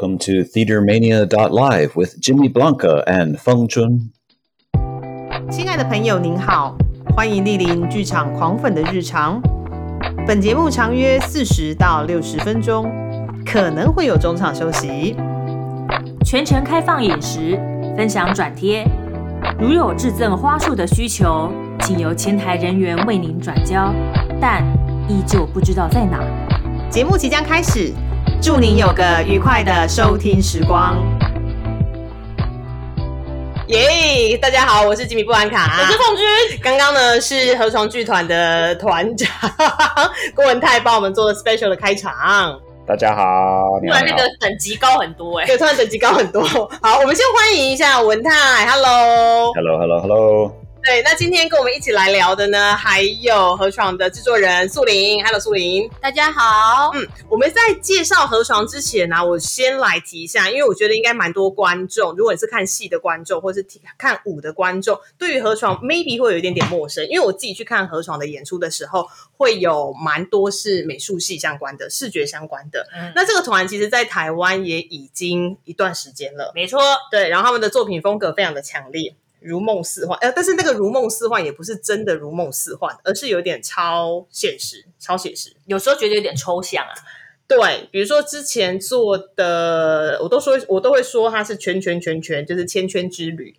Welcome to TheaterMania.live with Jimmy Blanca and Feng Chun. 亲爱的朋友，您好，欢迎莅临剧场狂粉的日常。本节目长约四十到六十分钟，可能会有中场休息。全程开放饮食，分享转贴。如有致赠花束的需求，请由前台人员为您转交，但依旧不知道在哪。节目即将开始，祝您有个愉快的收听时光。耶大家好，我是吉米布兰卡，我是凤君。刚刚呢是河床剧团的团长郭文泰帮我们做了 special 的开场。大家好，突然那个等级高很多哎、对，突然等级高很多。好，我们先欢迎一下文泰，Hello。Hello，Hello，Hello。对，那今天跟我们一起来聊的呢，还有河床的制作人素玲，Hello，素玲。大家好，嗯，我们在介绍河床之前呢、我先来提一下，因为我觉得应该蛮多观众，如果你是看戏的观众，或是听看舞的观众，对于河床 maybe 会有一点点陌生，因为我自己去看河床的演出的时候，会有蛮多是美术系相关的、视觉相关的。嗯，那这个团其实，在台湾也已经一段时间了，没错，对，然后他们的作品风格非常的强烈。如梦似幻，呃，但是那个如梦似幻也不是真的如梦似幻，而是有点超现实、超写实。有时候觉得有点抽象啊。对，比如说之前做的，我都说我都会说它是圈圈圈圈，就是圈圈之旅。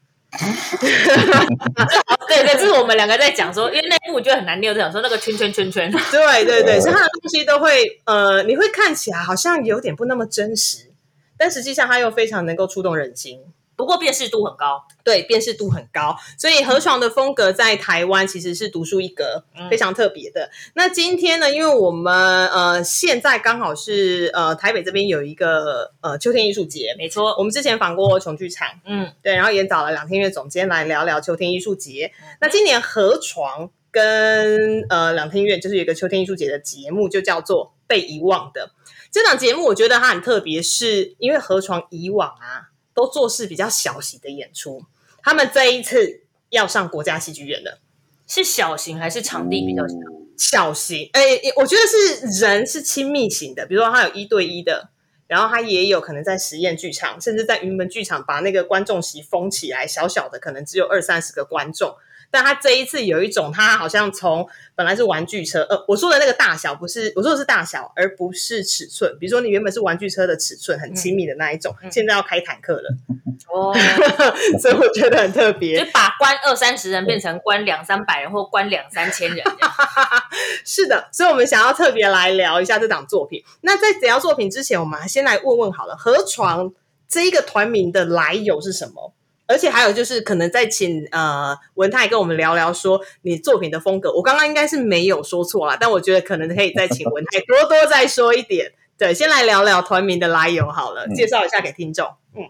对 对，这是我们两个在讲说，因为那部我觉得很难念，就讲说那个圈圈圈圈。对对对，所以它的东西都会，呃，你会看起来好像有点不那么真实，但实际上它又非常能够触动人心。不过辨识度很高，对，辨识度很高，所以河床的风格在台湾其实是独树一格，嗯。非常特别的。那今天呢，因为我们呃现在刚好是呃台北这边有一个呃秋天艺术节，没错。我们之前访过琼剧场，嗯，对，然后也找了两天院总监来聊聊秋天艺术节。那今年河床跟呃两天院就是有一个秋天艺术节的节目，就叫做《被遗忘的》这档节目，我觉得它很特别，是因为河床以往啊都做事比较小型的演出，他们这一次要上国家戏剧院了。是小型还是场地比较小？小型，哎、我觉得是人是亲密型的，比如说他有一对一的，然后他也有可能在实验剧场，甚至在云门剧场把那个观众席封起来，小小的可能只有二三十个观众。但他这一次有一种，他好像从本来是玩具车，呃，我说的那个大小不是我说的是大小，而不是尺寸。比如说你原本是玩具车的尺寸很亲密的那一种，嗯现在要开坦克了，哦，所以我觉得很特别就。把关二三十人变成关两三百人或关两三千人这样。是的，所以我们想要特别来聊一下这档作品。那在聊作品之前，我们先来问问好了，河床这一个团名的来由是什么？而且还有就是，可能再请呃文泰跟我们聊聊说你作品的风格。我刚刚应该是没有说错啦，但我觉得可能可以再请文泰多多再说一点。对，先来聊聊团名的来由好了，嗯介绍一下给听众。嗯，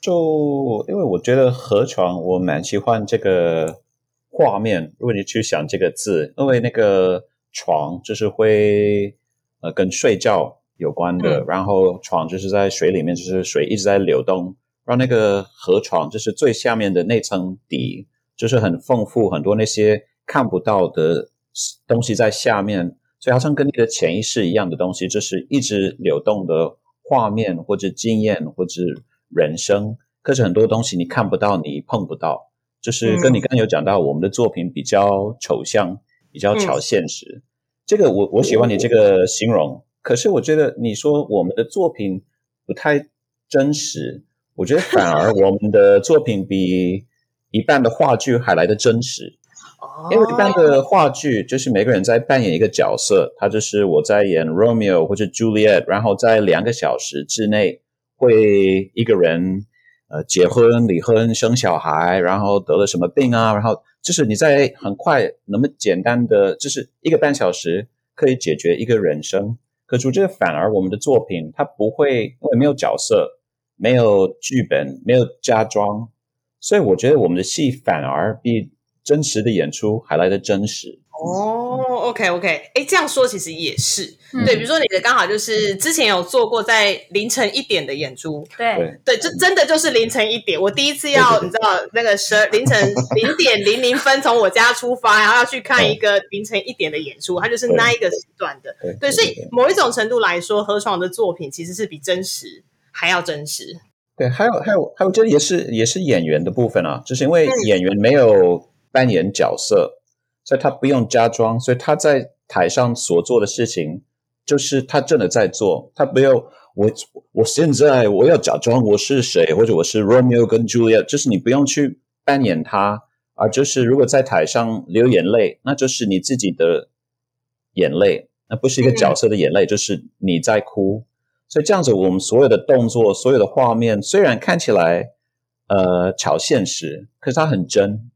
就因为我觉得河床，我蛮喜欢这个画面。如果你去想这个字，因为那个床就是会呃跟睡觉有关的，然后床就是在水里面，就是水一直在流动，然后那个河床就是最下面的那层底，就是很丰富，很多那些看不到的东西在下面，所以好像跟你的潜意识一样的东西，就是一直流动的画面或者经验或者人生。可是很多东西你看不到，你碰不到，就是跟你刚刚有讲到，我们的作品比较抽象，比较超现实。这个我我喜欢你这个形容，可是我觉得你说我们的作品不太真实，我觉得反而我们的作品比一半的话剧还来得真实。哦因为一般的话剧就是每个人在扮演一个角色，他就是我在演 Romeo 或者 Juliet，然后在两个小时之内会一个人呃结婚、离婚、生小孩，然后得了什么病啊，然后就是你在很快那么简单的，就是一个半小时可以解决一个人生。可是我觉得反而我们的作品它不会，因为没有角色、没有剧本、没有加装，所以我觉得我们的戏反而比真实的演出还来得真实。哦，OK OK，哎，这样说其实也是、嗯。对。比如说你的刚好就是之前有做过在凌晨一点的演出，对，对，对，就真的就是凌晨一点。我第一次要你知道那个十二 凌晨零点零零分从我家出发，然后要去看一个凌晨一点的演出，它就是那一个时段的。对对，所以某一种程度来说，何爽的作品其实是比真实还要真实。对，还有还有还有，这也是也是演员的部分啊，就是因为嗯演员没有扮演角色，所以他不用加装，所以他在台上所做的事情就是他真的在做，他没有我我现在我要假装我是谁，或者我是 Romeo 跟 Juliet，就是你不用去扮演他，而就是如果在台上流眼泪，那就是你自己的眼泪，那不是一个角色的眼泪，就是你在哭。所以这样子，我们所有的动作、所有的画面，虽然看起来呃超现实，可是它很真。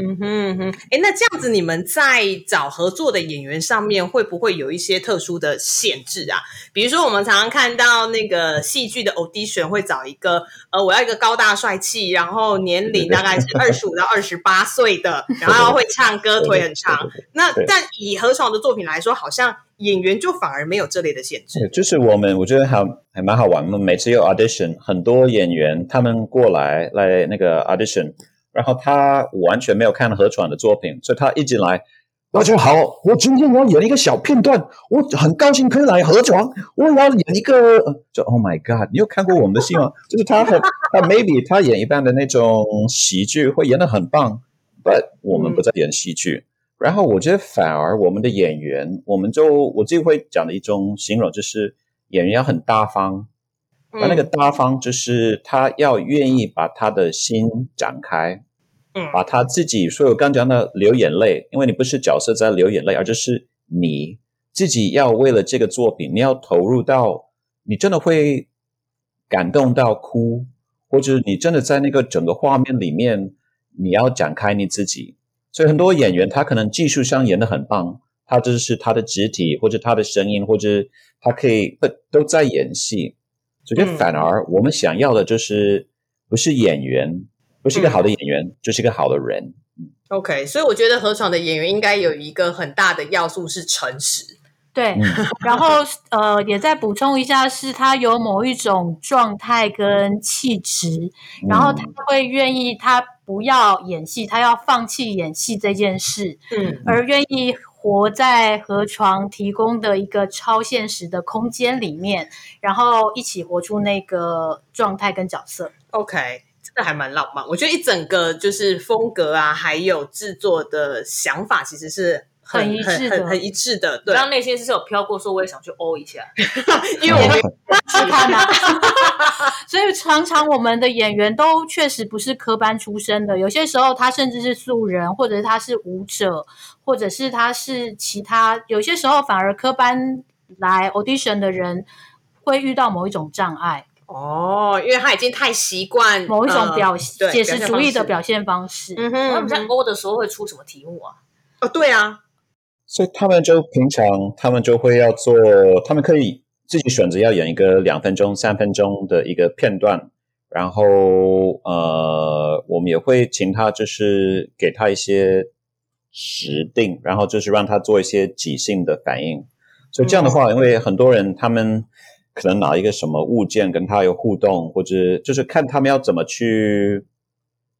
嗯哼嗯哼，哎，那这样子你们在找合作的演员上面会不会有一些特殊的限制啊？比如说，我们常常看到那个戏剧的 audition 会找一个呃，我要一个高大帅气，然后年龄大概是 二十五到二十八岁的，然后会唱歌，腿很长。那但以何爽的作品来说，好像演员就反而没有这类的限制。就是我们我觉得还还蛮好玩。我们每次有 audition，很多演员他们过来来那个 audition，然后他完全没有看何闯的作品，所以他一进来。大家好，我今天我要演一个小片段，我很高兴可以来何闯。我要演一个，就 Oh my God！你有看过我们的戏吗？就是他很，他 maybe 他演一般的那种喜剧会演得很棒，but 我们不在演戏剧。然后我觉得反而我们的演员，我们就我自己会讲的一种形容，就是演员要很大方。那那个大方就是他要愿意把他的心展开，嗯把他自己，所以我刚讲的流眼泪，因为你不是角色在流眼泪，而就是你自己要为了这个作品，你要投入到，你真的会感动到哭，或者你真的在那个整个画面里面，你要展开你自己。所以很多演员他可能技术上演的很棒，他就是他的肢体或者他的声音，或者他可以不都在演戏。所以嗯。反而我们想要的就是不是演员，不是一个好的演员，就是一个好的人。OK，所以我觉得何爽的演员应该有一个很大的要素是诚实。对，嗯。然后呃，也再补充一下，是他有某一种状态跟气质，然后他嗯会愿意，他不要演戏，他要放弃演戏这件事，嗯。而愿意活在河床提供的一个超现实的空间里面，然后一起活出那个状态跟角色。OK，真的还蛮浪漫。我觉得一整个就是风格啊，还有制作的想法，其实是很很一致的很很一致的。对，刚刚内心是有飘过，说我也想去欧一下。因为我会试看啊。所以常常我们的演员都确实不是科班出身的，有些时候他甚至是素人，或者是他是舞者，或者是他是其他，有些时候反而科班来 audition 的人会遇到某一种障碍，哦，因为他已经太习惯某一种表、呃对写实主义的表表现方式。嗯他哼，们在欧的时候会出什么题目啊？哦，对啊，所以他们就平常他们就会要做，他们可以自己选择要演一个两分钟、三分钟的一个片段，然后呃，我们也会请他就是给他一些指定，然后就是让他做一些即兴的反应。所以这样的话，因为很多人他们可能拿一个什么物件跟他有互动，或者就是看他们要怎么去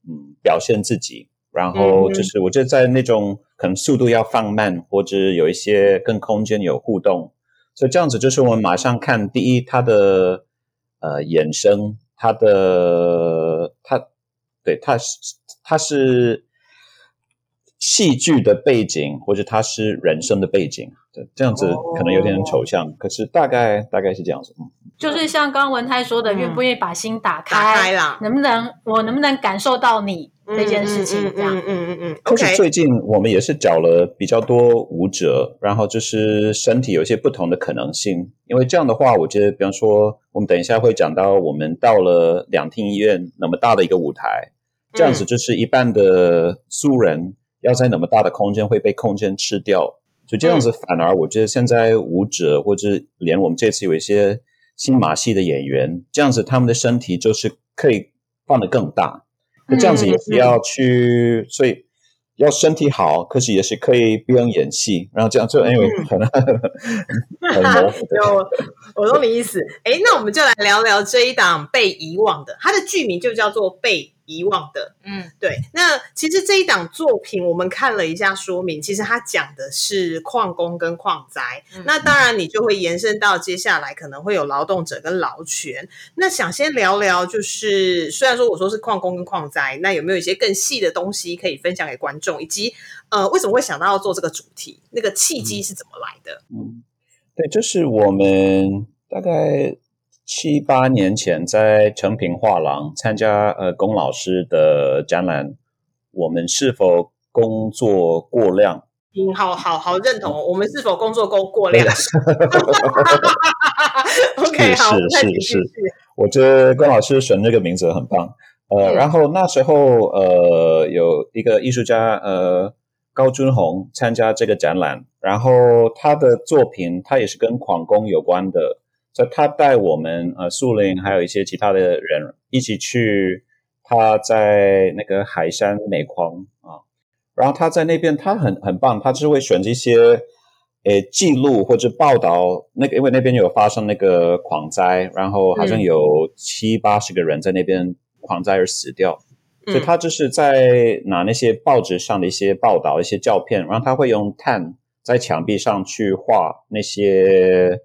嗯表现自己。然后就是我觉得在那种可能速度要放慢，或者有一些跟空间有互动，所以这样子就是我们马上看第一它的呃衍生，它的它对它是它是戏剧的背景，或者它是人生的背景，对，这样子可能有点抽象，可是大概大概是这样子。嗯就是像刚刚文泰说的，嗯愿不愿意把心打开，打开啦，能不能我能不能感受到你这件事情？这样。嗯嗯嗯嗯嗯可是，OK，最近我们也是找了比较多舞者，然后就是身体有一些不同的可能性。因为这样的话，我觉得，比方说，我们等一下会讲到，我们到了两厅医院那么大的一个舞台，这样子就是一半的素人要在那么大的空间会被空间吃掉，所以这样子反而我觉得现在舞者或者连我们这次有一些新马戏的演员，这样子他们的身体就是可以放得更大。那这样子也是要去，所以要身体好，可是也是可以不用演戏，然后这样就因为可能 很模糊的。有，我懂你意思。哎，那我们就来聊聊这一档被遗忘的，它的剧名就叫做《被遗忘的。嗯对，那其实这一档作品我们看了一下说明，其实它讲的是矿工跟矿灾。嗯那当然，你就会延伸到接下来可能会有劳动者跟劳权。那想先聊聊，就是虽然说我说是矿工跟矿灾，那有没有一些更细的东西可以分享给观众，以及呃为什么会想到要做这个主题？那个契机是怎么来的？嗯，对，就是我们大概七八年前在成品画廊参加呃龚老师的展览，我们是否工作过量？嗯，好好好，认同。我们是否工作够过量？OK，好，是那是是。我觉得龚老师选这个名字很棒。呃，嗯然后那时候呃有一个艺术家呃高君宏参加这个展览，然后他的作品他也是跟矿工有关的，所以他带我们呃树林还有一些其他的人一起去他在那个海山煤矿啊，然后他在那边他很很棒，他就是会选这些。诶，记录或者报道那个，因为那边有发生那个矿灾，然后好像嗯有七八十个人在那边矿灾而死掉，所以嗯他就是在拿那些报纸上的一些报道、一些照片，然后他会用碳在墙壁上去画那些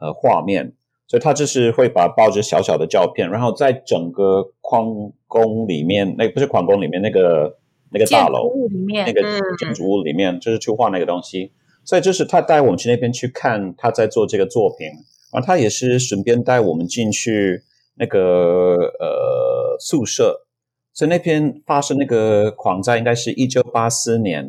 呃画面，所以他就是会把报纸小小的照片，然后在整个矿工里面，那不是矿工里面那个那个建筑大楼，里面那个嗯建筑物里面，就是去画那个东西。所以就是他带我们去那边去看他在做这个作品，然后他也是顺便带我们进去那个呃宿舍。所以那边发生那个矿灾应该是一九八四年，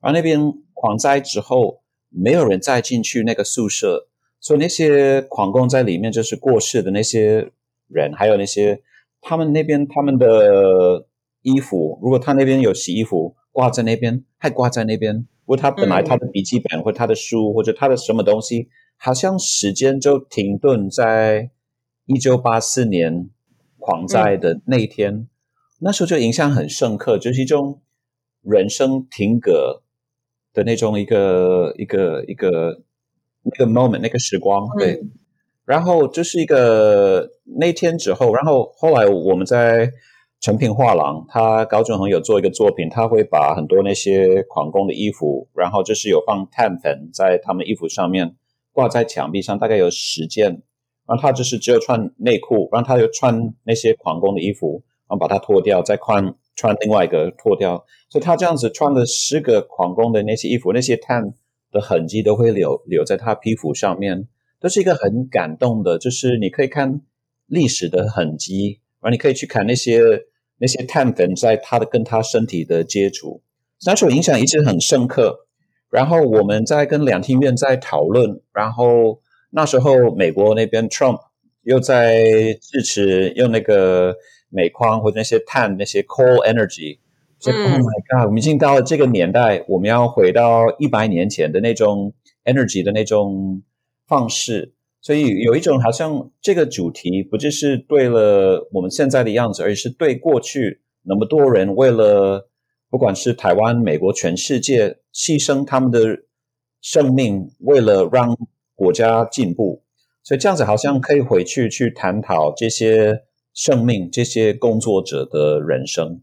然后那边矿灾之后没有人再进去那个宿舍，所以那些矿工在里面就是过世的那些人，还有那些他们那边他们的衣服，如果他那边有洗衣服挂在那边，还挂在那边。如果他本来嗯他的笔记本或他的书或者他的什么东西，好像时间就停顿在一九八四年矿灾的那一天，那时候就印象很深刻，就是一种人生停格的那种一个一个一个那个 moment 那个时光，对。然后就是一个那天之后，然后后来我们在成品画廊，他高俊宏有做一个作品，他会把很多那些矿工的衣服，然后就是有放碳粉在他们衣服上面挂在墙壁上，大概有十件。然后他就是只有穿内裤，然后他又穿那些矿工的衣服，然后把它脱掉，再穿穿另外一个脱掉，所以他这样子穿了十个矿工的那些衣服，那些碳的痕迹都会留留在他皮肤上面，都是一个很感动的，就是你可以看历史的痕迹，然后你可以去看那些那些碳粉在他的跟他身体的接触，那时候影响一直很深刻。然后我们在跟两厅院在讨论，然后那时候美国那边 Trump 又在支持用那个煤矿或者那些碳那些 coal energy，所以、嗯 Oh my God，我们已经到了这个年代，我们要回到一百年前的那种 energy 的那种方式。所以有一种好像这个主题不只是对了我们现在的样子，而是对过去那么多人为了不管是台湾、美国、全世界牺牲他们的生命，为了让国家进步。所以这样子好像可以回去去探讨这些生命、这些工作者的人生。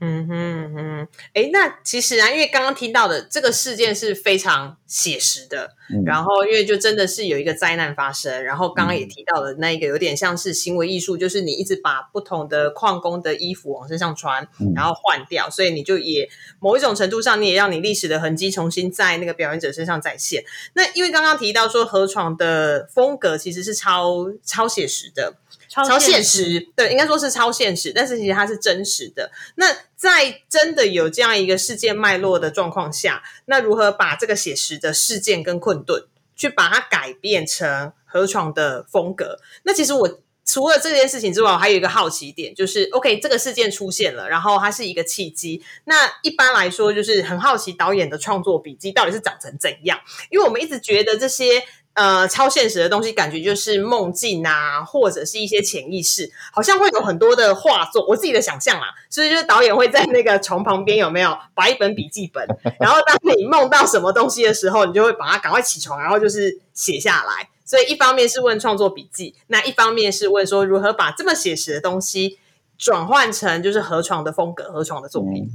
嗯哼哼，哎，那其实啊，因为刚刚听到的这个事件是非常写实的，嗯。然后因为就真的是有一个灾难发生，然后刚刚也提到了那一个有点像是行为艺术，就是你一直把不同的矿工的衣服往身上穿，嗯。然后换掉，所以你就也某一种程度上，你也让你历史的痕迹重新在那个表演者身上再现。那因为刚刚提到说河床的风格其实是超超写实的，超现实，对，应该说是超现实，但是其实它是真实的。那在真的有这样一个事件脉络的状况下，那如何把这个写实的事件跟困顿，去把它改变成河床的风格？那其实我除了这件事情之外，我还有一个好奇点，就是 OK，这个事件出现了，然后它是一个契机。那一般来说，就是很好奇导演的创作笔记到底是长成怎样，因为我们一直觉得这些。呃，超现实的东西，感觉就是梦境啊，或者是一些潜意识，好像会有很多的画作。我自己的想象啦，所以就是导演会在那个床旁边有没有摆一本笔记本，然后当你梦到什么东西的时候，你就会把它赶快起床，然后就是写下来。所以一方面是问创作笔记，那一方面是问说如何把这么写实的东西转换成就是河床的风格，河床的作品。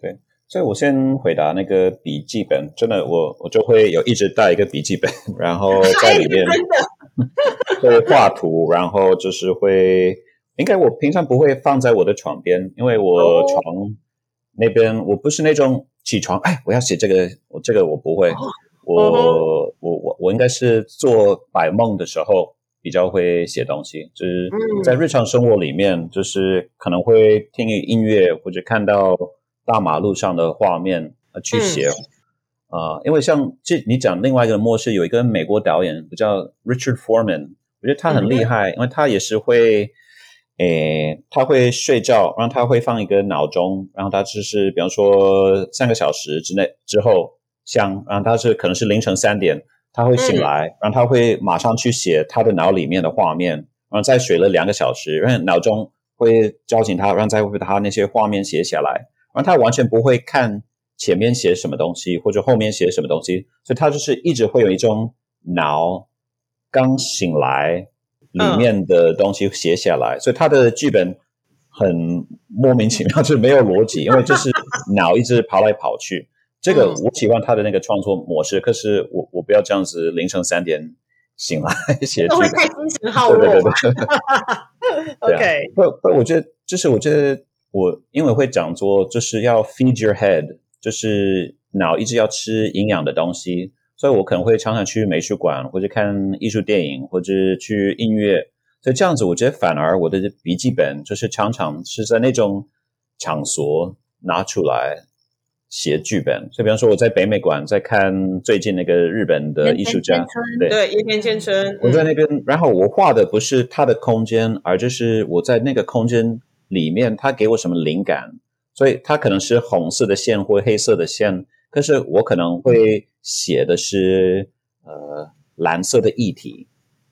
对，所以我先回答那个笔记本，真的，我我就会有一直带一个笔记本，然后 在里面 会画图，然后就是会，应该我平常不会放在我的床边，因为我床那边我不是那种起床，哎，我要写这个，我这个我不会，我我我我应该是做白梦的时候。比较会写东西，就是在日常生活里面，就是可能会听音乐或者看到大马路上的画面呃去写啊。因为像这你讲另外一个模式，有一个美国导演叫 Richard Foreman，我觉得他很厉害，因为他也是会诶，他会睡觉，然后他会放一个闹钟，然后他就是比方说三个小时之内之后响，然后他是可能是凌晨三点。他会醒来，然后他会马上去写他的脑里面的画面，然后再睡了两个小时，然后脑中会叫醒他，然后再把他那些画面写下来，然后他完全不会看前面写什么东西或者后面写什么东西，所以他就是一直会有一种脑刚醒来里面的东西写下来，所以他的剧本很莫名其妙，就是没有逻辑，因为就是 脑一直跑来跑去。这个我喜欢他的那个创作模式，可是我我不要这样子凌晨三点醒来 写剧，会太精神耗弱。对 对对。OK，不不，我觉得就是我觉得我因为会讲说，就是要 feed your head，就是脑一直要吃营养的东西，所以我可能会常常去美术馆或者看艺术电影或者去音乐，所以这样子我觉得反而我的笔记本就是常常是在那种场所拿出来。写剧本，所以比方说我在北美馆在看最近那个日本的艺术家，对对，叶田千春，我在那边，然后我画的不是他的空间，而就是我在那个空间里面，他给我什么灵感，所以他可能是红色的线或黑色的线，可是我可能会写的是呃蓝色的液体，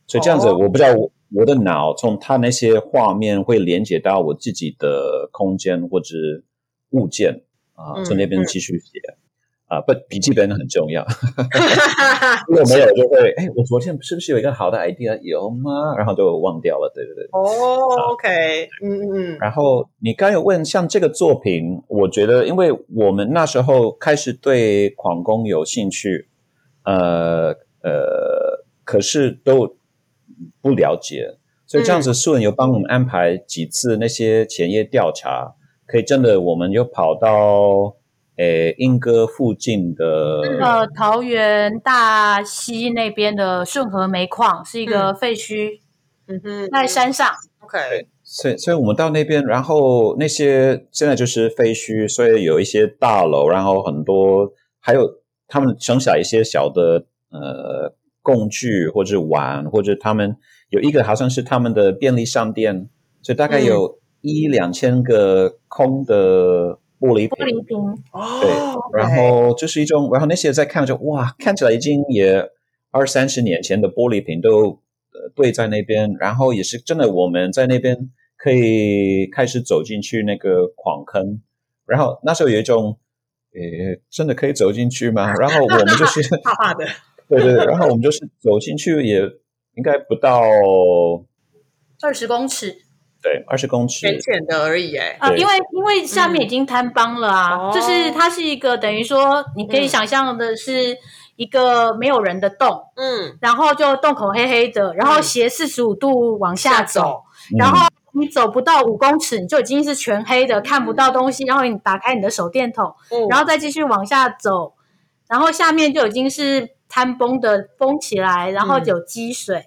所以这样子我不知道我我的脑从他那些画面会连接到我自己的空间或者物件。啊，从那边继续写啊，不，笔记本很重要。如果没有，就会哎，我昨天是不是有一个好的 idea？有吗？然后就忘掉了。对对对。哦，OK，嗯嗯嗯。然后你刚有问，像这个作品，我觉得，因为我们那时候开始对矿工有兴趣，呃呃，可是都不了解，所以这样子，素人有帮我们安排几次那些前夜调查。可以真的，我们又跑到诶莺歌附近的呃桃园大溪那边的顺和煤矿，是一个废墟，嗯哼，在山上。OK，所以所以我们到那边，然后那些现在就是废墟，所以有一些大楼，然后很多还有他们剩下一些小的呃工具或者碗，或者他们有一个好像是他们的便利商店，所以大概有。一两千个空的玻璃瓶，玻璃瓶，对，然后就是一种，然后那些在看就哇，看起来已经也二三十年前的玻璃瓶都呃堆在那边，然后也是真的，我们在那边可以开始走进去那个矿坑，然后那时候有一种，诶，真的可以走进去吗？然后我们就是 怕怕的，对对对，然后我们就是走进去也应该不到二十公尺。对，二十公尺，浅浅的而已，哎，啊，因为因为下面已经坍崩了啊，就是它是一个等于说，你可以想象的是一个没有人的洞，嗯，然后就洞口黑黑的，然后斜四十五度往下走，然后你走不到五公尺，你就已经是全黑的，看不到东西，然后你打开你的手电筒，然后再继续往下走，然后下面就已经是坍崩的，崩起来，然后有积水。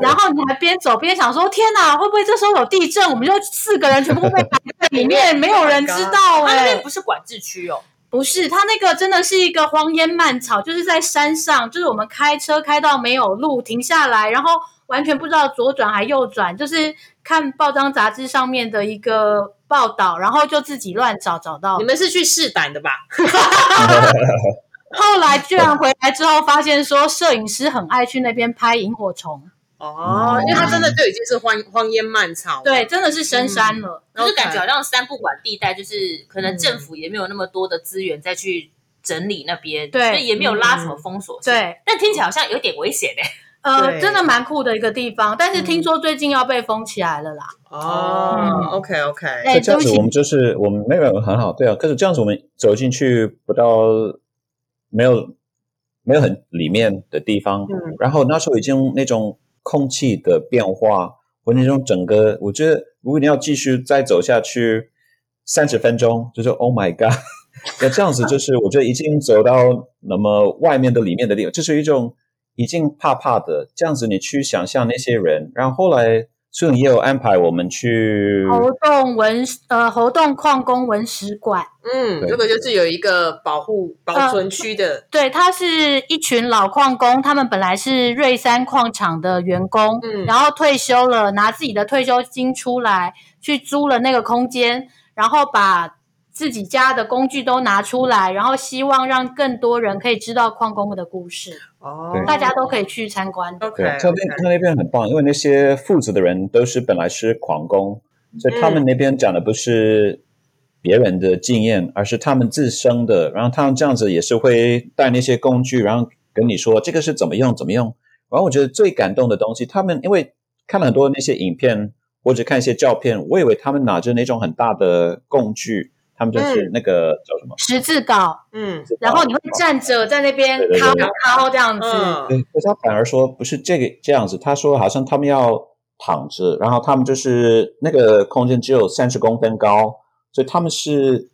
然后你还边走边想说：“天哪，会不会这时候有地震？我们就四个人全部被埋在里面，没有人知道。”哎，那边不是管制区哦，不是，它那个真的是一个荒烟蔓草，就是在山上，就是我们开车开到没有路，停下来，然后完全不知道左转还右转，就是看报章杂志上面的一个报道，然后就自己乱找找到。你们是去试胆的吧？后来居然回来之后，发现说摄影师很爱去那边拍萤火虫。哦，因为它真的就已经是荒荒烟蔓草，对，真的是深山了，就是感觉好像三不管地带，就是可能政府也没有那么多的资源再去整理那边，对，所以也没有拉什么封锁，对，但听起来好像有点危险嘞。呃，真的蛮酷的一个地方，但是听说最近要被封起来了啦。哦嗯，OK OK，哎那这样子，我们就是我们没有很好，对啊。可是这样子，我们走进去不到没有没有很里面的地方，嗯然后那时候已经那种空气的变化，或那种整个，我觉得如果你要继续再走下去三十分钟，就是 Oh my God，那这样子就是我觉得已经走到那么外面的里面的地方，就是一种已经怕怕的这样子，你去想象那些人，然后后来。所以也有安排我们去活动文呃活动矿工文史馆，嗯，这个就是有一个保护保存区的，对，它是一群老矿工，他们本来是瑞山矿场的员工，嗯。然后退休了，拿自己的退休金出来去租了那个空间，然后把自己家的工具都拿出来，然后希望让更多人可以知道矿工的故事，哦大家都可以去参观的。OK，对，他那他那边很棒，因为那些负责的人都是本来是矿工，所以他们那边讲的不是别人的经验，而是他们自身的。然后他们这样子也是会带那些工具，然后跟你说这个是怎么用，怎么用。然后我觉得最感动的东西，他们因为看了很多那些影片或者看一些照片，我以为他们拿着那种很大的工具，他们就是那个、叫什么？十字镐，嗯。然后你会站着在那边对对对敲敲这样子，嗯。对，可是他反而说不是这个这样子，他说好像他们要躺着，然后他们就是那个空间只有三十公分高，所以他们是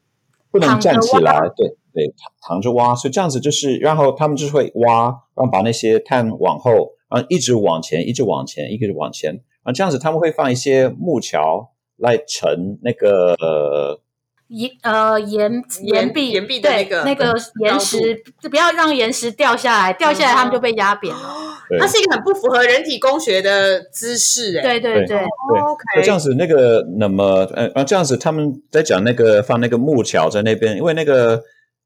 不能站起来，对对，躺躺着挖，所以这样子就是，然后他们就是会挖，然后把那些碳往后，然后一直往前，一直往前，一直往前，然后这样子他们会放一些木桥来盛那个呃岩呃岩岩岩壁岩壁的那个那个岩石，不要让岩石掉下来，掉下来他们就被压扁了。它是一个很不符合人体工学的姿势，哎，对对对，，OK，以这样子，那个那么呃，然后这样子，他们在讲那个放那个木桥在那边，因为那个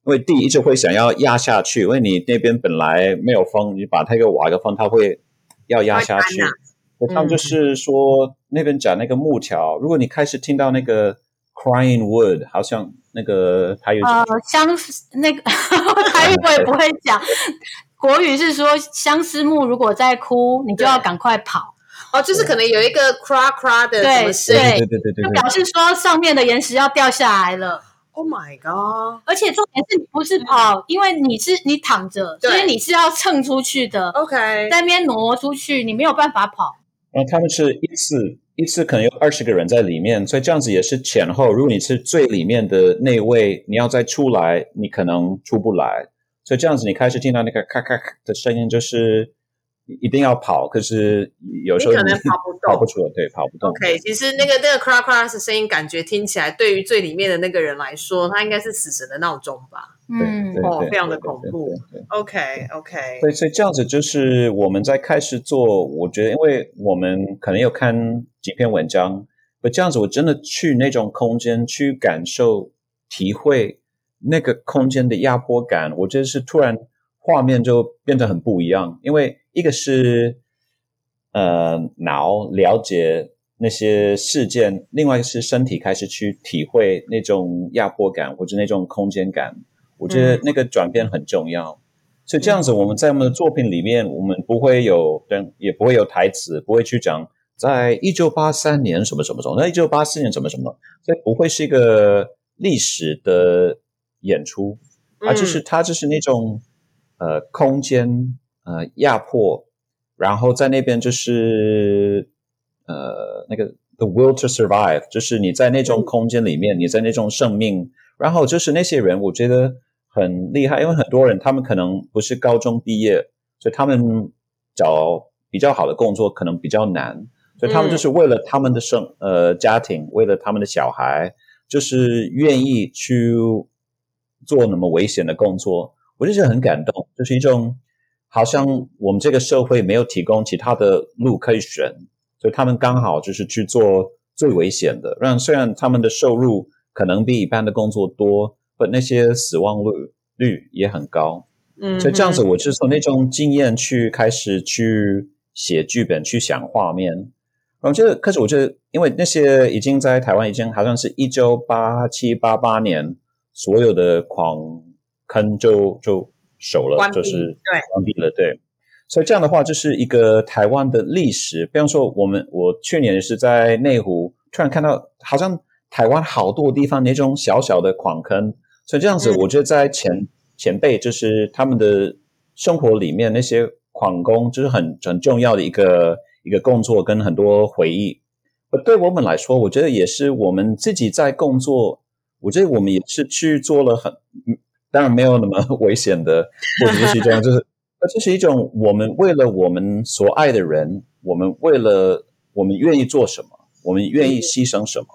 因为地一直会想要压下去，因为你那边本来没有风，你把它给挖个风，它会要压下去。他们就是说、那边讲那个木桥，如果你开始听到那个 crying wood，好像那个他有呃，相那个台语我也不会讲，国语是说相思木如果在哭，你就要赶快跑，哦，就是可能有一个 cra cra 的对什么声对音对对对对对就表示说上面的岩石要掉下来了。，Oh my god，而且重点是你不是跑，因为你是你躺着，所以你是要蹭出去的，OK，在那边挪出去，你没有办法跑。然后他们是一次一次可能有二十个人在里面，所以这样子也是前后。如果你是最里面的那位，你要再出来，你可能出不来。所以这样子，你开始听到那个咔咔咔的声音，就是一定要跑，可是有时候你可能跑不动跑不出来，对，跑不动。OK，其实那个那个 cra cra 的声音，感觉听起来对于最里面的那个人来说，他应该是死神的闹钟吧对嗯。哦非常的恐怖？OK OK，对，所以这样子就是我们在开始做，我觉得，因为我们可能有看几篇文章，不这样子，我真的去那种空间去感受、体会那个空间的压迫感，我觉得是突然画面就变得很不一样，因为一个是呃脑了解那些事件，另外一个是身体开始去体会那种压迫感或者那种空间感，我觉得那个转变很重要。所以这样子，我们在我们的作品里面，我们不会有跟也不会有台词，不会去讲在一九八三年什么什么什么，那一九八四年什么什么，所以不会是一个历史的演出，而就是它就是那种呃空间呃压迫，然后在那边就是呃那个 the will to survive，就是你在那种空间里面，你在那种生命，然后就是那些人，我觉得很厉害，因为很多人他们可能不是高中毕业，所以他们找比较好的工作可能比较难，所以他们就是为了他们的生呃家庭，为了他们的小孩，就是愿意去做那么危险的工作，我就觉得很感动，就是一种好像我们这个社会没有提供其他的路可以选，所以他们刚好就是去做最危险的，让虽然他们的收入可能比一般的工作多，但那些死亡率率也很高，嗯所以这样子，我就从那种经验去开始去写剧本，去想画面。我觉得，可是我觉得，因为那些已经在台湾已经好像是一九八七八八年，所有的矿坑就就熟了就是对关闭了，对。所以这样的话，就是一个台湾的历史。比方说，我们我去年是在内湖，突然看到好像台湾好多地方那种小小的矿坑，所以这样子，我觉得在前前辈就是他们的生活里面那些矿工，就是很很重要的一个一个工作跟很多回忆。对我们来说，我觉得也是我们自己在工作。我觉得我们也是去做了很，当然没有那么危险的，或者是这样，就是这是一种我们为了我们所爱的人，我们为了我们愿意做什么，我们愿意牺牲什么。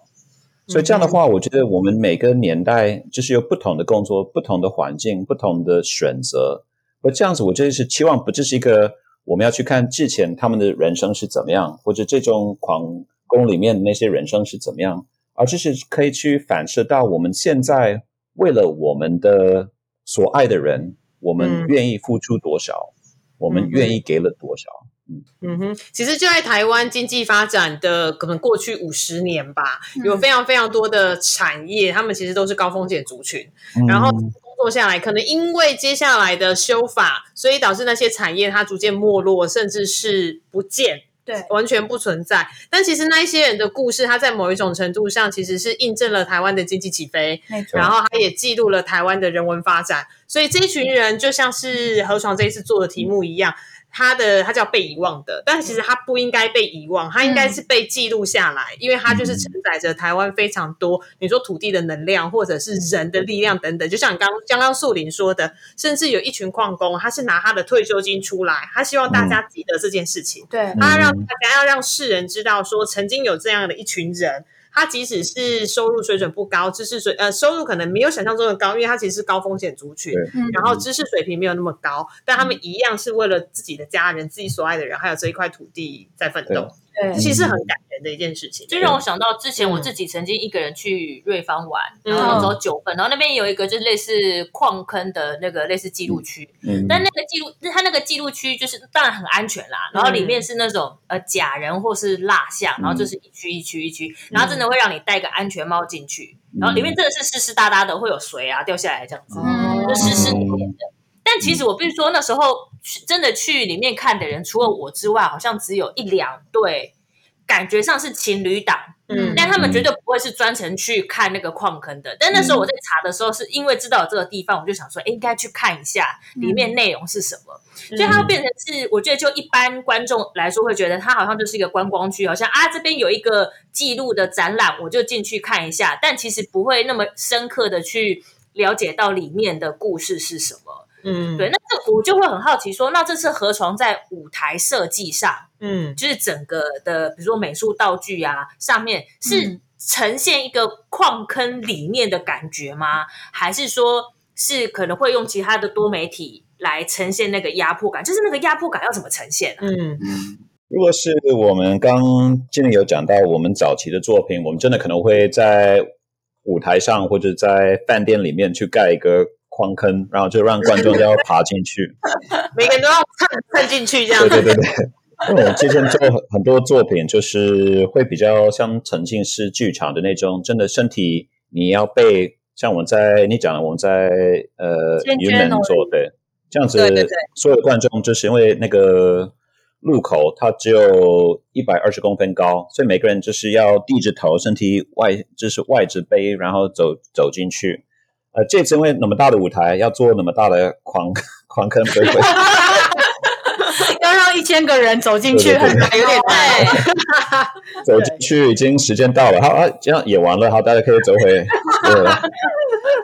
所以这样的话，我觉得我们每个年代就是有不同的工作、不同的环境、不同的选择。而这样子，我觉得是期望不只是一个我们要去看之前他们的人生是怎么样，或者这种狂宫里面的那些人生是怎么样。而这是可以去反射到我们现在为了我们的所爱的人，我们愿意付出多少，我们愿意给了多少。嗯嗯哼，其实就在台湾经济发展的可能过去五十年吧，有非常非常多的产业，他们其实都是高风险族群，然后工作下来，可能因为接下来的修法，所以导致那些产业它逐渐没落，甚至是不见。对，完全不存在。但其实那一些人的故事，它在某一种程度上，其实是印证了台湾的经济起飞，然后它也记录了台湾的人文发展。所以这一群人就像是何床这一次做的题目一样。他的他叫被遗忘的，但其实他不应该被遗忘，他应该是被记录下来，因为他就是承载着台湾非常多，你说土地的能量，或者是人的力量等等。就像刚刚刚树林说的，甚至有一群矿工，他是拿他的退休金出来，他希望大家记得这件事情，对他让大家要让世人知道，说曾经有这样的一群人。他即使是收入水准不高，知识水呃收入可能没有想象中的高，因为他其实是高风险族群，然后知识水平没有那么高，但他们一样是为了自己的家人、自己所爱的人，还有这一块土地在奋斗。对，其实很感人的一件事情，就让我想到之前我自己曾经一个人去瑞芳玩，然后那时候九份，然后那边有一个就是类似矿坑的那个类似记录区，嗯。但那个记录，他那个记录区就是当然很安全啦，然后里面是那种呃假人或是蜡像，然后就是一区一区一区，然后真的会让你戴个安全帽进去，然后里面真的是湿湿哒哒的，会有水啊掉下来这样子，就湿湿黏黏的。但其实我必须说，那时候真的去里面看的人，除了我之外，好像只有一两对，感觉上是情侣档。嗯，但他们绝对不会是专程去看那个矿坑的。但那时候我在查的时候，是因为知道这个地方，我就想说，哎应该去看一下里面内容是什么。所以它变成是，我觉得就一般观众来说，会觉得它好像就是一个观光区，好像啊这边有一个记录的展览，我就进去看一下。但其实不会那么深刻的去了解到里面的故事是什么。嗯，对，那这我就会很好奇，说那这次河床在舞台设计上，嗯，就是整个的，比如说美术道具啊，上面是呈现一个矿坑里面的感觉吗？还是说是可能会用其他的多媒体来呈现那个压迫感？就是那个压迫感要怎么呈现？嗯嗯，如果是我们刚今天有讲到我们早期的作品，我们真的可能会在舞台上或者在饭店里面去盖一个。矿坑，然后就让观众都要爬进去，每个人都要看看进去这样。对对对对，因为我之前做很多作品，就是会比较像沉浸式剧场的那种，真的身体你要被像我在你讲的，我们在呃云门做对这样子，所有的观众就是因为那个入口它只有一百二十公分高，所以每个人就是要低着头，身体外就是外直背，然后走走进去。呃，这次因为那么大的舞台，要做那么大的狂 狂坑，要让一千个人走进去，很难，有点难。走进去已经时间到了，好啊，这样演完了，好，大家可以走回。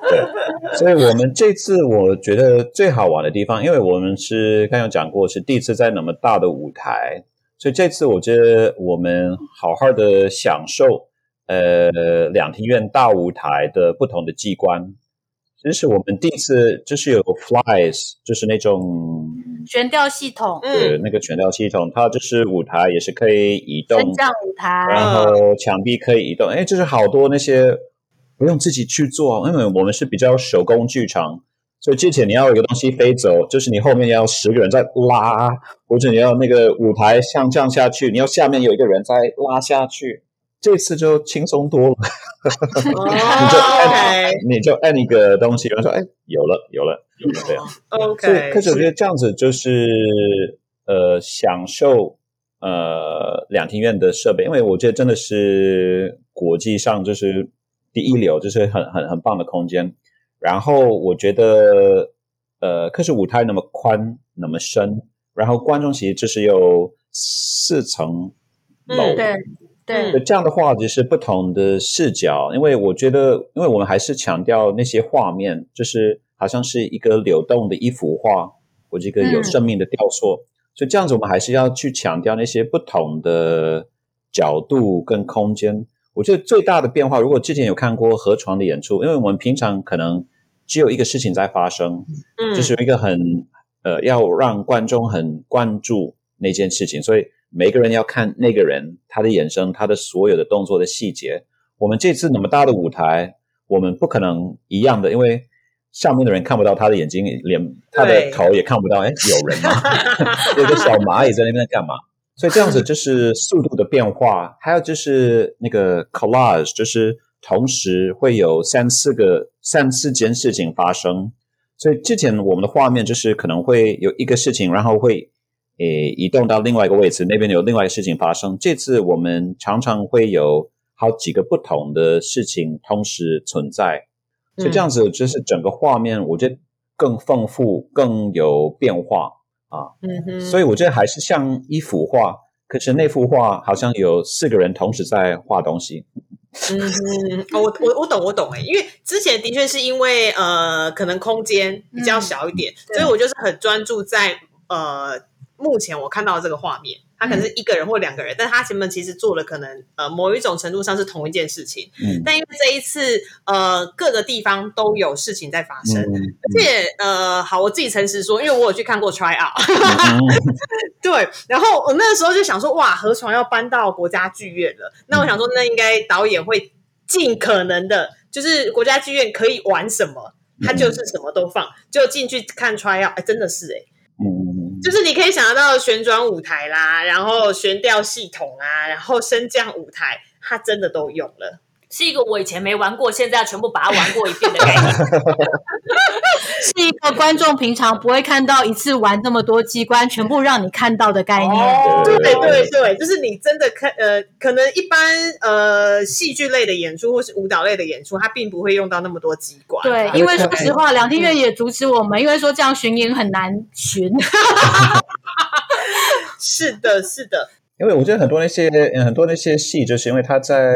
对，对，所以我们这次我觉得最好玩的地方，因为我们是刚刚讲过，是第一次在那么大的舞台，所以这次我觉得我们好好的享受呃两庭院大舞台的不同的机关。这是我们第一次，就是有 flies，就是那种悬吊系统，对，那个悬吊系统，它就是舞台也是可以移动，升降舞台，然后墙壁可以移动，哎，就是好多那些不用自己去做，因为我们是比较手工剧场，所以之前你要有一个东西飞走，就是你后面要十个人在拉，或者你要那个舞台像这样下去，你要下面有一个人在拉下去。这次就轻松多了，你就按你就按一个东西，然后说：“哎，有了，有了，有了。”这样。OK。可是我觉得这样子就是呃享受呃两厅院的设备，因为我觉得真的是国际上就是第一流，就是很很很棒的空间。然后我觉得呃，可是舞台那么宽那么深，然后观众席就是有四层楼。嗯对对。对，这样的话就是不同的视角，因为我觉得，因为我们还是强调那些画面，就是好像是一个流动的一幅画，或者一个有嗯。生命的雕塑，所以这样子我们还是要去强调那些不同的角度跟空间。我觉得最大的变化，如果之前有看过河床的演出，因为我们平常可能只有一个事情在发生，嗯，就是有一个很呃，要让观众很关注那件事情，所以每个人要看那个人他的眼神，他的所有的动作的细节。我们这次那么大的舞台，我们不可能一样的，因为上面的人看不到他的眼睛，连他的头也看不到。哎，有人吗？有个小蚂蚁在那边干嘛？所以这样子就是速度的变化，还有就是那个 collage，就是同时会有三四个、三四件事情发生。所以之前我们的画面就是可能会有一个事情，然后会诶移动到另外一个位置，那边有另外一个事情发生。这次我们常常会有好几个不同的事情同时存在，所以这样子就是整个画面，我觉得更丰富、更有变化啊。嗯哼，所以我觉得还是像一幅画，可是那幅画好像有四个人同时在画东西。嗯我我我懂我懂哎，因为之前的确是因为呃，可能空间比较小一点，对所以我就是很专注在呃，目前我看到的这个画面，他可能是一个人或两个人，但他前面其实做了可能呃某一种程度上是同一件事情，嗯。但因为这一次呃各个地方都有事情在发生，嗯。而且呃好，我自己诚实说，因为我有去看过 try out，嗯。对，然后我那个时候就想说，哇，河床要搬到国家剧院了。那我想说，那应该导演会尽可能的，就是国家剧院可以玩什么，他就是什么都放，就进去看 try out，哎，真的是哎、嗯，就是你可以想得到旋转舞台啦，然后悬吊系统啊，然后升降舞台，它真的都用了。是一个我以前没玩过，现在全部把它玩过一遍的概念。是一个观众平常不会看到一次玩这么多机关，全部让你看到的概念。哦对对对，就是你真的看呃，可能一般呃戏剧类的演出或是舞蹈类的演出，它并不会用到那么多机关。对，因为说实话，两厅院也阻止我们，因为说这样巡演很难巡。是的，是的，因为我觉得很多那些很多那些戏，就是因为他在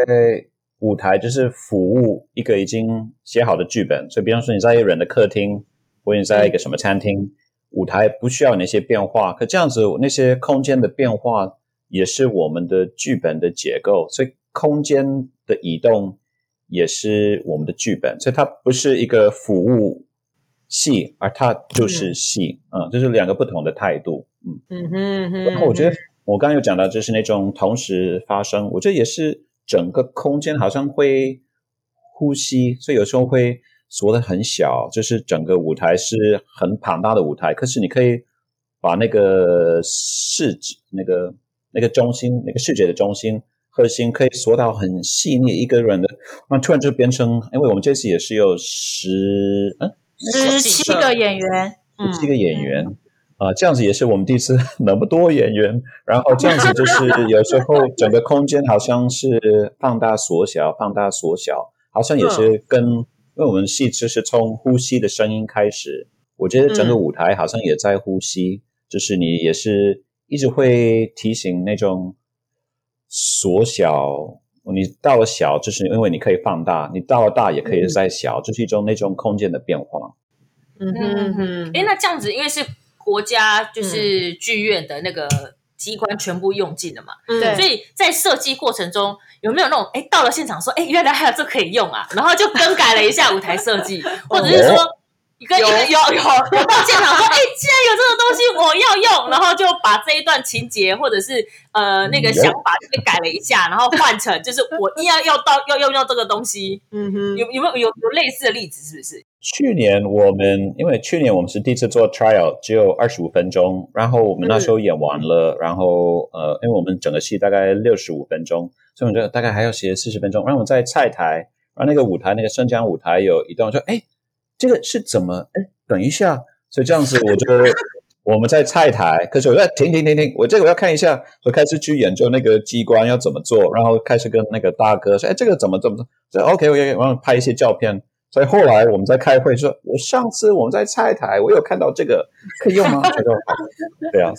舞台就是服务一个已经写好的剧本，所以比方说你在一个人的客厅，或者你在一个什么餐厅，舞台不需要那些变化，可这样子那些空间的变化也是我们的剧本的结构，所以空间的移动也是我们的剧本，所以它不是一个服务戏，而它就是戏，嗯，这是两个不同的态度，嗯。嗯哼嗯哼。然后我觉得我刚刚有讲到，就是那种同时发生，我觉得也是整个空间好像会呼吸，所以有时候会缩的很小，就是整个舞台是很庞大的舞台，可是你可以把那个视觉、那个那个中心、那个视觉的中心核心可以缩到很细腻一个人的，那突然就变成，因为我们这次也是有十嗯十七个演员，十七个演员。啊、这样子也是我们第一次那么多演员，然后这样子就是有时候整个空间好像是放大缩小，放大缩小，好像也是跟，因为我们戏其实从呼吸的声音开始，我觉得整个舞台好像也在呼吸，就是你也是一直会提醒那种缩小，你到了小就是因为你可以放大，你到了大也可以再小，就是一种那种空间的变化。嗯哼嗯哼，哎，那这样子，因为是国家就是剧院的那个机关全部用尽了嘛，嗯对所以在设计过程中有没有那种哎到了现场说哎原来还有这可以用啊，然后就更改了一下舞台设计，或者是说。一个一个有有有到现场说，哎、既然有这个东西，我要用，然后就把这一段情节或者是呃那个想法给改了一下，然后换成就是我一定要要到要要用到这个东西，嗯哼，有有没有有有类似的例子？是不是？去年我们因为去年我们是第一次做 trial，只有二十五分钟，然后我们那时候演完了，然后呃，因为我们整个戏大概六十五分钟，所以我们就大概还要写四十分钟。然后我们在菜台，然后那个舞台那个升降舞台有一段说，哎，这个是怎么？哎，等一下，所以这样子我就 我们在菜台，可是我在停停停停，我这个我要看一下，我开始去研究那个机关要怎么做，然后开始跟那个大哥说，哎，这个怎么怎么做？这 OK OK，然后拍一些照片。所以后来我们在开会说，我上次我们在菜台，我有看到这个可以用吗？这个对啊，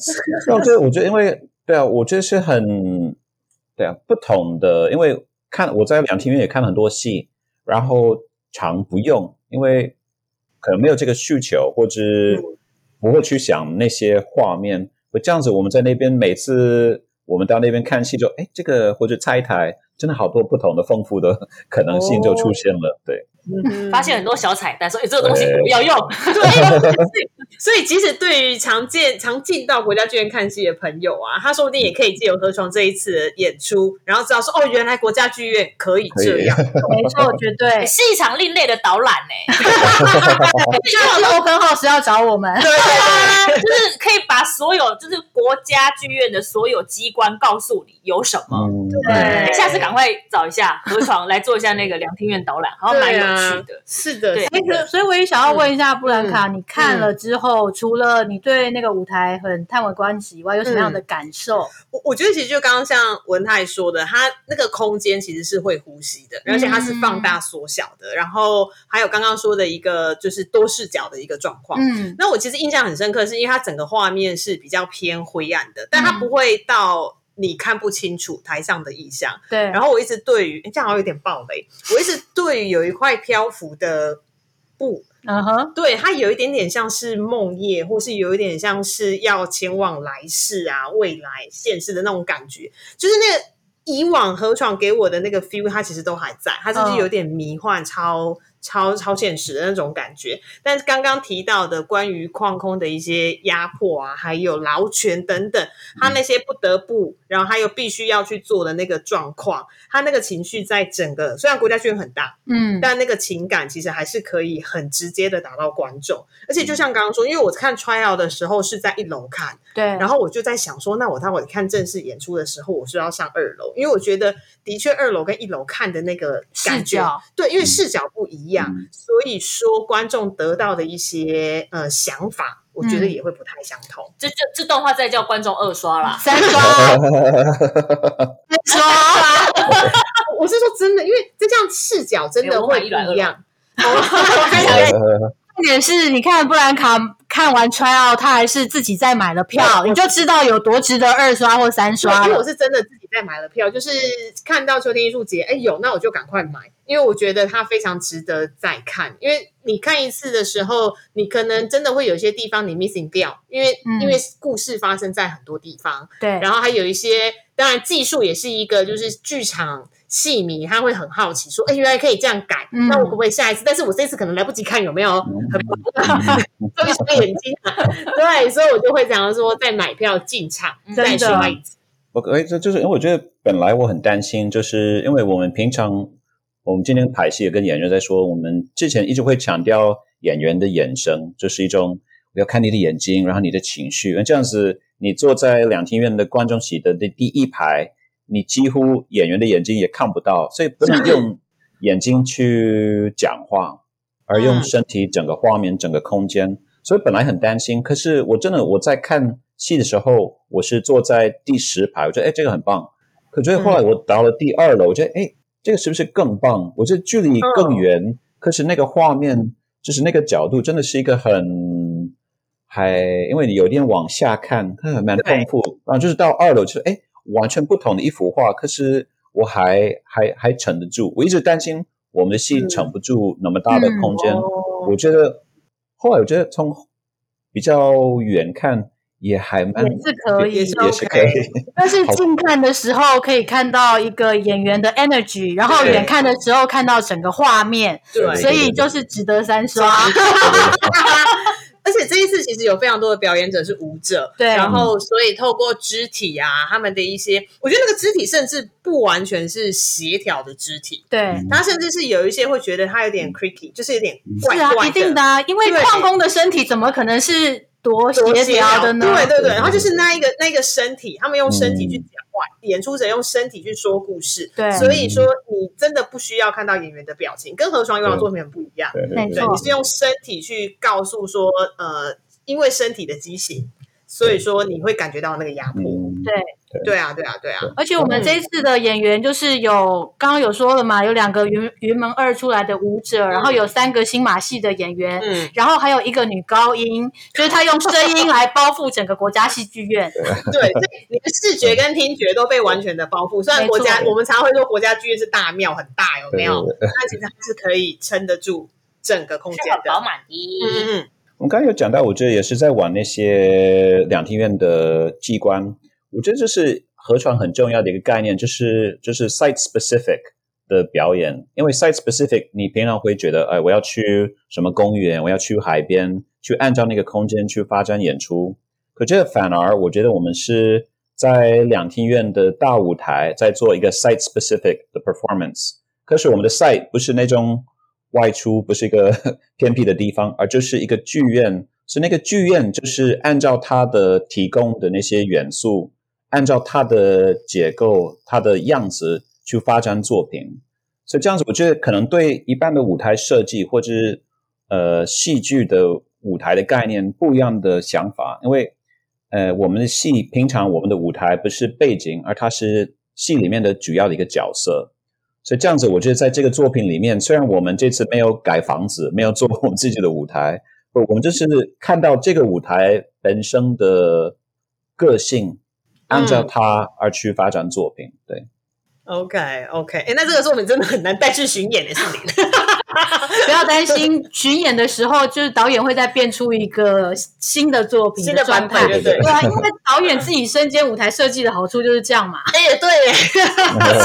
那我觉得我觉得因为对啊，我觉得是很对啊不同的，因为看我在两厅院也看了很多戏，然后常不用，因为可能没有这个需求，或者不会去想那些画面。这样子，我们在那边每次我们到那边看戏，就哎这个或者菜台，真的好多不同的丰富的可能性就出现了，对。发现很多小彩蛋，说：“哎，这个东西不要用。”对，所以 即使对于常见常进到国家剧院看戏的朋友啊，他说不定也可以借由何床这一次的演出，然后知道说：“哦，原来国家剧院可以这样。”没错，绝对 是一场另类的导览呢。需要 open house 要找我们，对啊，就是可以把所有就是国家剧院的所有机关告诉你有什么。对，下次赶快找一下何床来做一下那个凉亭院导览，好像蛮有。是的，是的，对，所以我也想要问一下布兰卡，你看了之后，除了你对那个舞台很叹为观止以外，有什么样的感受？我我觉得其实就刚刚像文泰说的，它那个空间其实是会呼吸的，而且它是放大缩小的，然后还有刚刚说的一个就是多视角的一个状况。嗯，那我其实印象很深刻，是因为它整个画面是比较偏灰暗的，但它不会到。你看不清楚台上的意象，对。然后我一直对于这样好像有点暴雷，我一直对于有一块漂浮的布，嗯哼，对，它有一点点像是梦夜，或是有一点像是要前往来世啊、未来现世的那种感觉，就是那个以往何闯给我的那个 feel，它其实都还在，它就是有点迷幻超。超超现实的那种感觉，但是刚刚提到的关于矿工的一些压迫啊，还有劳权等等，他那些不得不，然后他又必须要去做的那个状况，他那个情绪在整个虽然国家剧院很大，嗯，但那个情感其实还是可以很直接的打到观众。而且就像刚刚说，因为我看 trial 的时候是在一楼看，对，然后我就在想说，那我待会看正式演出的时候，我是要上二楼，因为我觉得的确二楼跟一楼看的那个视角，对，因为视角不一样。样，所以说观众得到的一些呃想法，我觉得也会不太相同。这这这段话再叫观众二刷啦，三刷，三刷。我是说真的，因为这样视角真的会不一样。重 点是你看布兰卡看完 try out，他还是自己再买了票，你就知道有多值得二刷或三刷。因为我是真的自己再买了票，就是看到秋天艺术节，哎有，那我就赶快买。因为我觉得它非常值得再看，因为你看一次的时候，你可能真的会有些地方你 missing 掉，因为因为故事发生在很多地方，对，然后还有一些，当然技术也是一个，就是剧场戏迷他会很好奇，说，哎，原来可以这样改，那我可不可以下一次？但是我这次可能来不及看有没有很做一双眼睛，对，所以我就会想要说再买票进场再刷一次。我这就是因为我觉得本来我很担心，就是因为我们平常。我们今天排戏也跟演员在说，我们之前一直会强调演员的眼神，就是一种我要看你的眼睛，然后你的情绪。那这样子，你坐在两厅院的观众席的第第一排，你几乎演员的眼睛也看不到，所以不能用眼睛去讲话，而用身体整个画面、整个空间。所以本来很担心，可是我真的我在看戏的时候，我是坐在第十排，我觉得哎这个很棒。可是后来我到了第二楼，我觉得哎。这个是不是更棒？我觉得距离更远，可是那个画面就是那个角度，真的是一个很还，因为你有点往下看，它蛮丰富。然后就是到二楼，就是哎，完全不同的一幅画。可是我还还还撑得住。我一直担心我们的戏撑不住那么大的空间。我觉得后来我觉得从比较远看。也还蛮也是可以，也是可以。但是近看的时候可以看到一个演员的 energy，然后远看的时候看到整个画面，对，所以就是值得三刷。而且这一次其实有非常多的表演者是舞者，对，然后所以透过肢体啊，他们的一些，我觉得那个肢体甚至不完全是协调的肢体，对，他甚至是有一些会觉得他有点 creaky，就是有点怪怪的，一定的，因为矿工的身体怎么可能是？多协调的呢？对对对，然后就是那一个那个身体，他们用身体去演出者用身体去说故事。对，所以说你真的不需要看到演员的表情，跟何爽以往作品很不一样。没错，你是用身体去告诉说，呃，因为身体的畸形，所以说你会感觉到那个压迫。嗯，对。对啊，对啊，对啊。而且我们这一次的演员就是有刚刚有说了嘛，有两个云云门二出来的舞者，然后有三个新马戏的演员，嗯，然后还有一个女高音，就是她用声音来包覆整个国家戏剧院。对，所以你的视觉跟听觉都被完全的包覆。虽然国家我们常会说国家剧院是大庙很大，有没有？但其实它是可以撑得住整个空间的饱。满的。嗯嗯我们刚才有讲到，我觉得也是在玩那些两厅院的机关，我觉得这是合传很重要的一个概念，就是就是 site specific 的表演。因为 site specific，你平常会觉得，哎，我要去什么公园，我要去海边，去按照那个空间去发展演出。可这反而，我觉得我们是在两厅院的大舞台在做一个 site specific 的 performance。可是我们的 site 不是那种外出，不是一个 偏僻的地方，而就是一个剧院。所以那个剧院就是按照它的提供的那些元素，按照它的结构、它的样子去发展作品。所以这样子，我觉得可能对一般的舞台设计或者是呃戏剧的舞台的概念不一样的想法，因为呃我们的戏平常我们的舞台不是背景，而它是戏里面的主要的一个角色。所以这样子，我觉得在这个作品里面，虽然我们这次没有改房子，没有做我们自己的舞台，不，我们就是看到这个舞台本身的个性，按照它而去发展作品。对，，OK OK，哎，那这个作品真的很难带去巡演的，是你。不要担心，巡演的时候就是导演会再变出一个新的作品新的版状态，本，对对。对啊，因为导演自己身兼舞台设计的好处就是这样嘛。哎，对耶，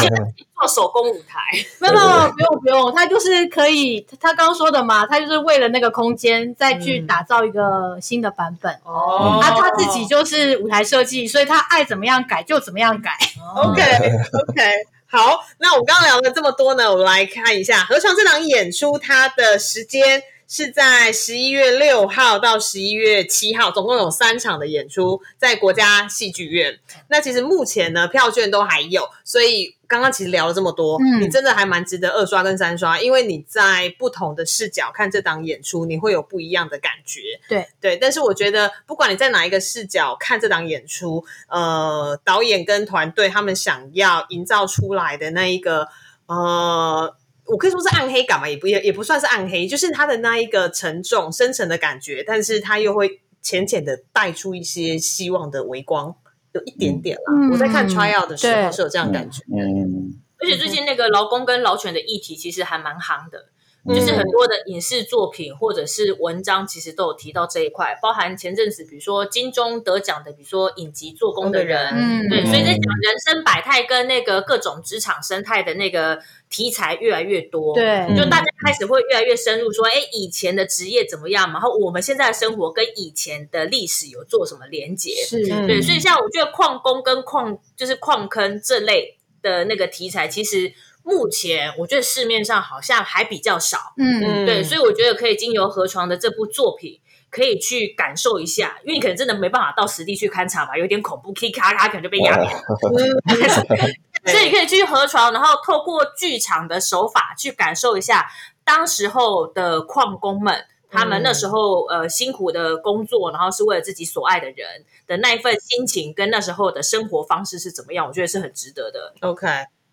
做手工舞台，没有没有，不用不用，他就是可以，他刚刚说的嘛，他就是为了那个空间再去打造一个新的版本。哦啊，他自己就是舞台设计，所以他爱怎么样改就怎么样改。OK OK，好，那我们刚刚聊了这么多呢，我们来看一下《合唱》这场演出，它的时间是在十一月六号到十一月七号，总共有三场的演出，在国家戏剧院。那其实目前呢，票券都还有，所以刚刚其实聊了这么多，嗯。你真的还蛮值得二刷跟三刷，因为你在不同的视角看这档演出，你会有不一样的感觉。对。对，但是我觉得，不管你在哪一个视角看这档演出，呃，导演跟团队他们想要营造出来的那一个，呃，我可以说是暗黑感嘛，也不也也不算是暗黑，就是它的那一个沉重、深沉的感觉，但是它又会浅浅的带出一些希望的微光，有一点点啦。嗯我在看 tryout 的时候是有这样感觉。嗯，而且最近那个劳工跟劳权的议题其实还蛮夯的。嗯就是很多的影视作品或者是文章，其实都有提到这一块，包含前阵子比如说金钟得奖的，比如说影集做工的人，嗯对，嗯。所以在讲人生百态跟那个各种职场生态的那个题材越来越多，，对，就大家开始会越来越深入说，哎，以前的职业怎么样？嘛，然后我们现在的生活跟以前的历史有做什么连结？是，嗯。对，所以像我觉得矿工跟矿就是矿坑这类的那个题材，其实目前我觉得市面上好像还比较少。嗯，对，所以我觉得可以经由河床的这部作品，可以去感受一下，因为你可能真的没办法到实地去勘察吧，有点恐怖，k 咔咔可能就被压扁。所以你可以去河床，然后透过剧场的手法去感受一下当时候的矿工们。他们那时候呃辛苦的工作，然后是为了自己所爱的人的那一份心情，跟那时候的生活方式是怎么样？我觉得是很值得的。OK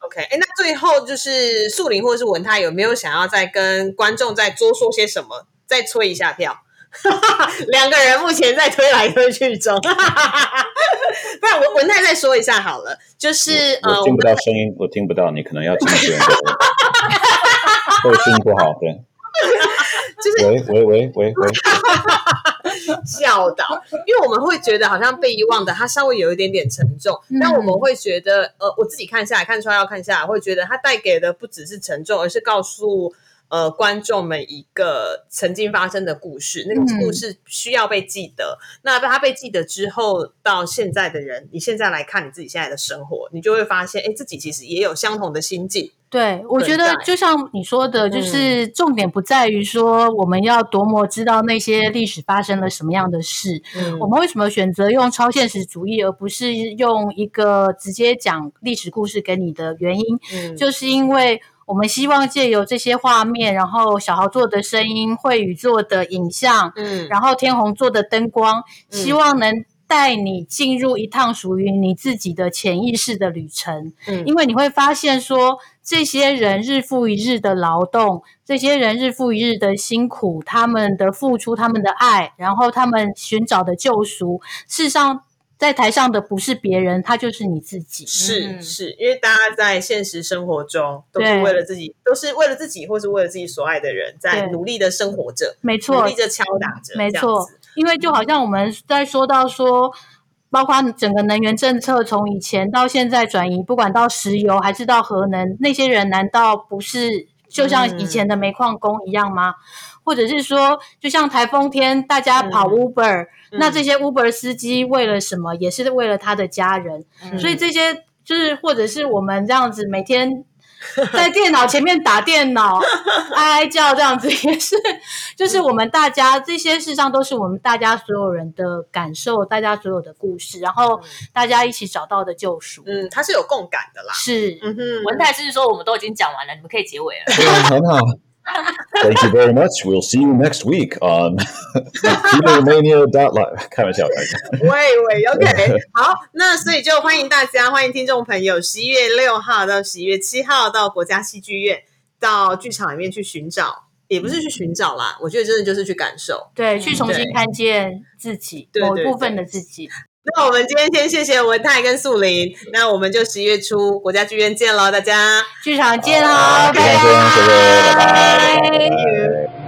OK，哎，那最后就是树林或者是文泰有没有想要再跟观众再多说些什么？再催一下票。两个人目前在推来推去中，不然文文泰再说一下好了，就是呃，我听不到声音，我听不到，你可能要听会声音不好，对。就是喂喂喂喂喂，教导，因为我们会觉得好像被遗忘的，它稍微有一点点沉重，嗯。但我们会觉得，呃，我自己看下来，看出来要看下来，会觉得它带给的不只是沉重，而是告诉呃观众们一个曾经发生的故事，那个嗯。故事需要被记得。那它被记得之后，到现在的人，你现在来看你自己现在的生活，你就会发现，哎，自己其实也有相同的心境。对，我觉得就像你说的，就是重点不在于说我们要多么知道那些历史发生了什么样的事，嗯。我们为什么选择用超现实主义，而不是用一个直接讲历史故事给你的原因，嗯。就是因为我们希望借由这些画面，然后小豪做的声音，慧宇做的影像，嗯然后天虹做的灯光，希望能带你进入一趟属于你自己的潜意识的旅程。嗯因为你会发现说，这些人日复一日的劳动，这些人日复一日的辛苦，他们的付出，他们的爱，然后他们寻找的救赎，事实上。在台上的不是别人，他就是你自己。是嗯。是，因为大家在现实生活中都是对。为了自己，都是为了自己，或是为了自己所爱的人，在努力的生活着，努没错努力，着敲打着，没错，因为就好像我们在说到说，包括整个能源政策从以前到现在转移，不管到石油还是到核能，那些人难道不是就像以前的煤矿工一样吗？或者是说，就像台风天大家跑嗯那嗯这些 Uber 司机为了什么？也是为了他的家人，嗯所以这些就是或者是我们这样子每天在电脑前面打电脑，哀哀叫这样子，也是就是我们大家这些事实上都是我们大家所有人的感受，大家所有的故事，然后大家一起找到的救赎。嗯，它是有共感的啦。是，嗯哼，文泰是说我们都已经讲完了，你们可以结尾了。对很好。Thank you very much. We'll see you next week on Mania.live. 开玩笑，开玩笑。喂喂，OK，好，那所以就欢迎大家，欢迎听众朋友，十一月六号到十一月七号到国家戏剧院到剧场里面去寻找，也不是去寻找啦，我觉得真的就是去感受。对，去重新看见自己某一部分的自己。那我们今天先谢谢文泰跟素玲，那我们就十一月初国家剧院见喽，大家。剧场见好哦，拜非常谢谢，谢谢，拜拜，拜拜。